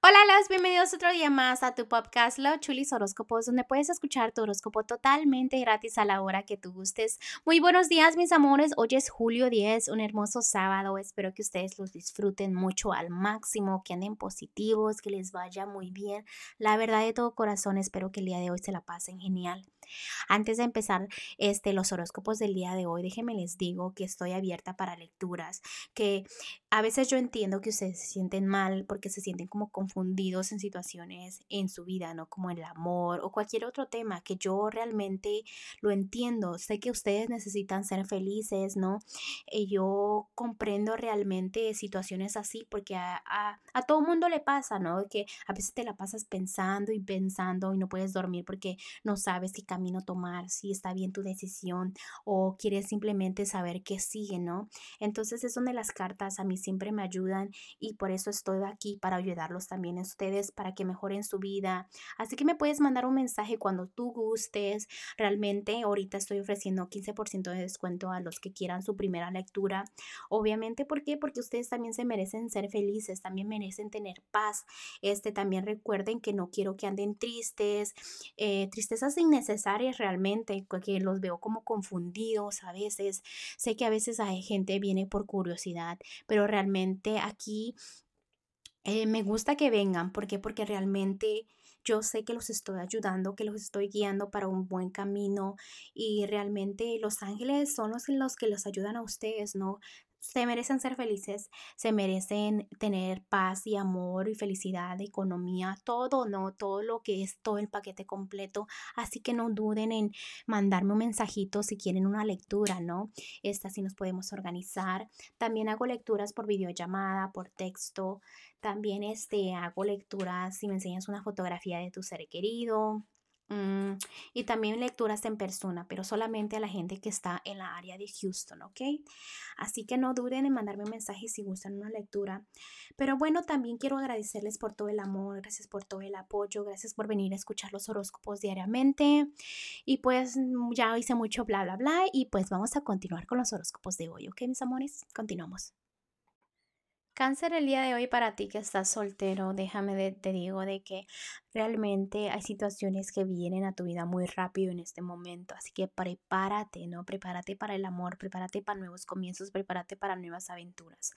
Hola, los bienvenidos otro día más a tu podcast Los Chulis Horóscopos, donde puedes escuchar tu horóscopo totalmente gratis a la hora que tú gustes. Muy buenos días, mis amores. Hoy es julio 10, un hermoso sábado. Espero que ustedes los disfruten mucho al máximo, que anden positivos, que les vaya muy bien. La verdad de todo corazón, espero que el día de hoy se la pasen genial. Antes de empezar este, los horóscopos del día de hoy, déjenme les digo que estoy abierta para lecturas, que a veces yo entiendo que ustedes se sienten mal porque se sienten como confundidos en situaciones en su vida, ¿no? Como el amor o cualquier otro tema que yo realmente lo entiendo. Sé que ustedes necesitan ser felices, ¿no? Y yo comprendo realmente situaciones así porque a, a, a todo mundo le pasa, ¿no? Que a veces te la pasas pensando y pensando y no puedes dormir porque no sabes qué camino tomar, si está bien tu decisión o quieres simplemente saber qué sigue, ¿no? Entonces es donde las cartas a mí siempre me ayudan y por eso estoy aquí para ayudarlos también a ustedes para que mejoren su vida. Así que me puedes mandar un mensaje cuando tú gustes. Realmente ahorita estoy ofreciendo 15% de descuento a los que quieran su primera lectura. Obviamente, ¿por qué? Porque ustedes también se merecen ser felices, también merecen tener paz. Este también recuerden que no quiero que anden tristes, eh, tristezas innecesarias realmente, porque los veo como confundidos a veces. Sé que a veces hay gente viene por curiosidad, pero realmente aquí eh, me gusta que vengan. ¿Por qué? Porque realmente yo sé que los estoy ayudando, que los estoy guiando para un buen camino y realmente los ángeles son los, los que los ayudan a ustedes, ¿no? Se merecen ser felices, se merecen tener paz y amor y felicidad, economía, todo, ¿no? Todo lo que es todo el paquete completo. Así que no duden en mandarme un mensajito si quieren una lectura, ¿no? Esta sí nos podemos organizar. También hago lecturas por videollamada, por texto. También este, hago lecturas si me enseñas una fotografía de tu ser querido. Mm, y también lecturas en persona, pero solamente a la gente que está en la área de Houston, ¿ok? Así que no duden en mandarme un mensaje si gustan una lectura. Pero bueno, también quiero agradecerles por todo el amor, gracias por todo el apoyo, gracias por venir a escuchar los horóscopos diariamente. Y pues mm, ya hice mucho bla, bla, bla. Y pues vamos a continuar con los horóscopos de hoy, ¿ok, mis amores? Continuamos. Cáncer, el día de hoy para ti que estás soltero, déjame te digo de que realmente hay situaciones que vienen a tu vida muy rápido en este momento, así que prepárate, ¿no? Prepárate para el amor, prepárate para nuevos comienzos, prepárate para nuevas aventuras.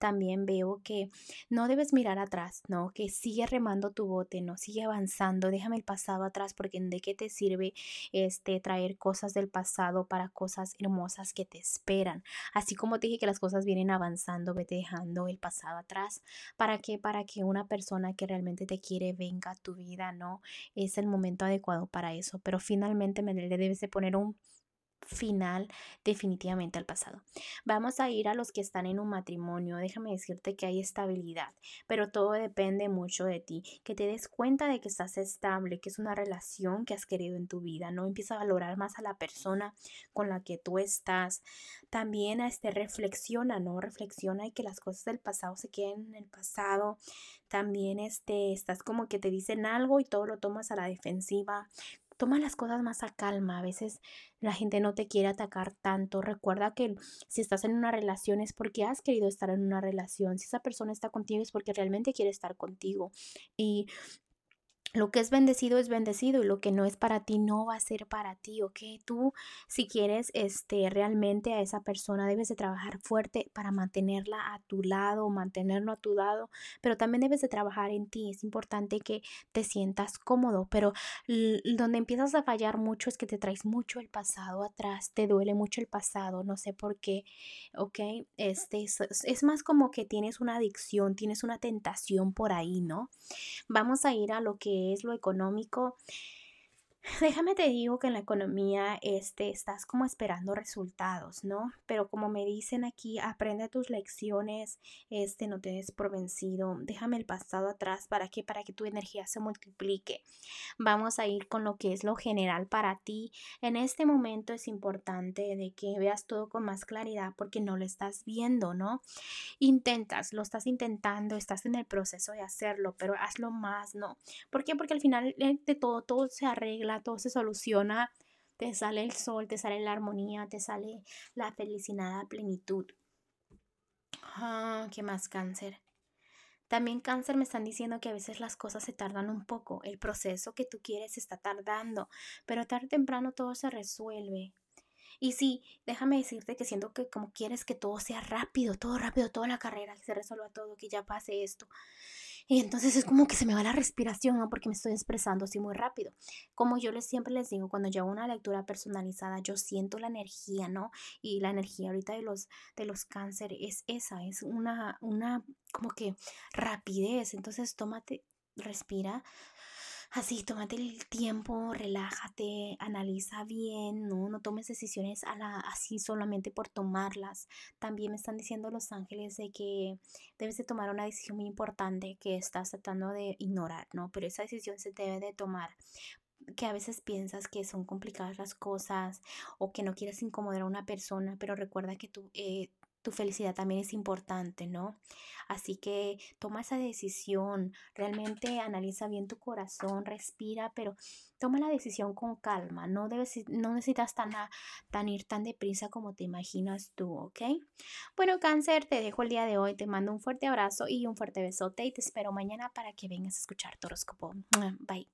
También veo que no debes mirar atrás, ¿no? Que sigue remando tu bote, ¿no? Sigue avanzando, déjame el pasado atrás porque de qué te sirve este traer cosas del pasado para cosas hermosas que te esperan. Así como te dije que las cosas vienen avanzando, vete dejando el pasado atrás. ¿Para qué? Para que una persona que realmente te quiere venga a tu vida, ¿no? Es el momento adecuado para eso. Pero finalmente me debes de poner un final definitivamente al pasado. Vamos a ir a los que están en un matrimonio. Déjame decirte que hay estabilidad, pero todo depende mucho de ti. Que te des cuenta de que estás estable, que es una relación que has querido en tu vida. No empieza a valorar más a la persona con la que tú estás. También este reflexiona, ¿no? Reflexiona y que las cosas del pasado se queden en el pasado. También este, estás como que te dicen algo y todo lo tomas a la defensiva toma las cosas más a calma. A veces la gente no te quiere atacar tanto. Recuerda que si estás en una relación es porque has querido estar en una relación. Si esa persona está contigo es porque realmente quiere estar contigo. Y lo que es bendecido es bendecido y lo que no es para ti no va a ser para ti, ¿ok? Tú, si quieres este, realmente a esa persona, debes de trabajar fuerte para mantenerla a tu lado, mantenerlo a tu lado, pero también debes de trabajar en ti. Es importante que te sientas cómodo, pero donde empiezas a fallar mucho es que te traes mucho el pasado atrás, te duele mucho el pasado, no sé por qué, ¿ok? Este, es, es más como que tienes una adicción, tienes una tentación por ahí, ¿no? Vamos a ir a lo que es lo económico Déjame te digo que en la economía este, estás como esperando resultados, ¿no? Pero como me dicen aquí, aprende tus lecciones, este, no te des por vencido, déjame el pasado atrás para que, para que tu energía se multiplique. Vamos a ir con lo que es lo general para ti. En este momento es importante de que veas todo con más claridad porque no lo estás viendo, ¿no? Intentas, lo estás intentando, estás en el proceso de hacerlo, pero hazlo más, ¿no? ¿Por qué? Porque al final eh, de todo, todo se arregla todo se soluciona, te sale el sol, te sale la armonía, te sale la felicidad, plenitud. Ah, ¿qué más cáncer? También cáncer me están diciendo que a veces las cosas se tardan un poco, el proceso que tú quieres está tardando, pero tarde o temprano todo se resuelve. Y sí, déjame decirte que siento que como quieres que todo sea rápido, todo rápido, toda la carrera, se resuelva todo, que ya pase esto. Y entonces es como que se me va la respiración, ¿no? Porque me estoy expresando así muy rápido. Como yo les, siempre les digo, cuando yo hago una lectura personalizada, yo siento la energía, ¿no? Y la energía ahorita de los, de los cánceres es esa, es una, una como que rapidez. Entonces tómate, respira, Así, tómate el tiempo, relájate, analiza bien, no, no tomes decisiones a la, así solamente por tomarlas. También me están diciendo los ángeles de que debes de tomar una decisión muy importante que estás tratando de ignorar, ¿no? Pero esa decisión se debe de tomar que a veces piensas que son complicadas las cosas o que no quieres incomodar a una persona, pero recuerda que tú eh, tu felicidad también es importante, ¿no? Así que toma esa decisión, realmente analiza bien tu corazón, respira, pero toma la decisión con calma, no, debes, no necesitas tan, tan ir tan deprisa como te imaginas tú, ¿ok? Bueno, cáncer, te dejo el día de hoy, te mando un fuerte abrazo y un fuerte besote y te espero mañana para que vengas a escuchar tu horóscopo. Bye.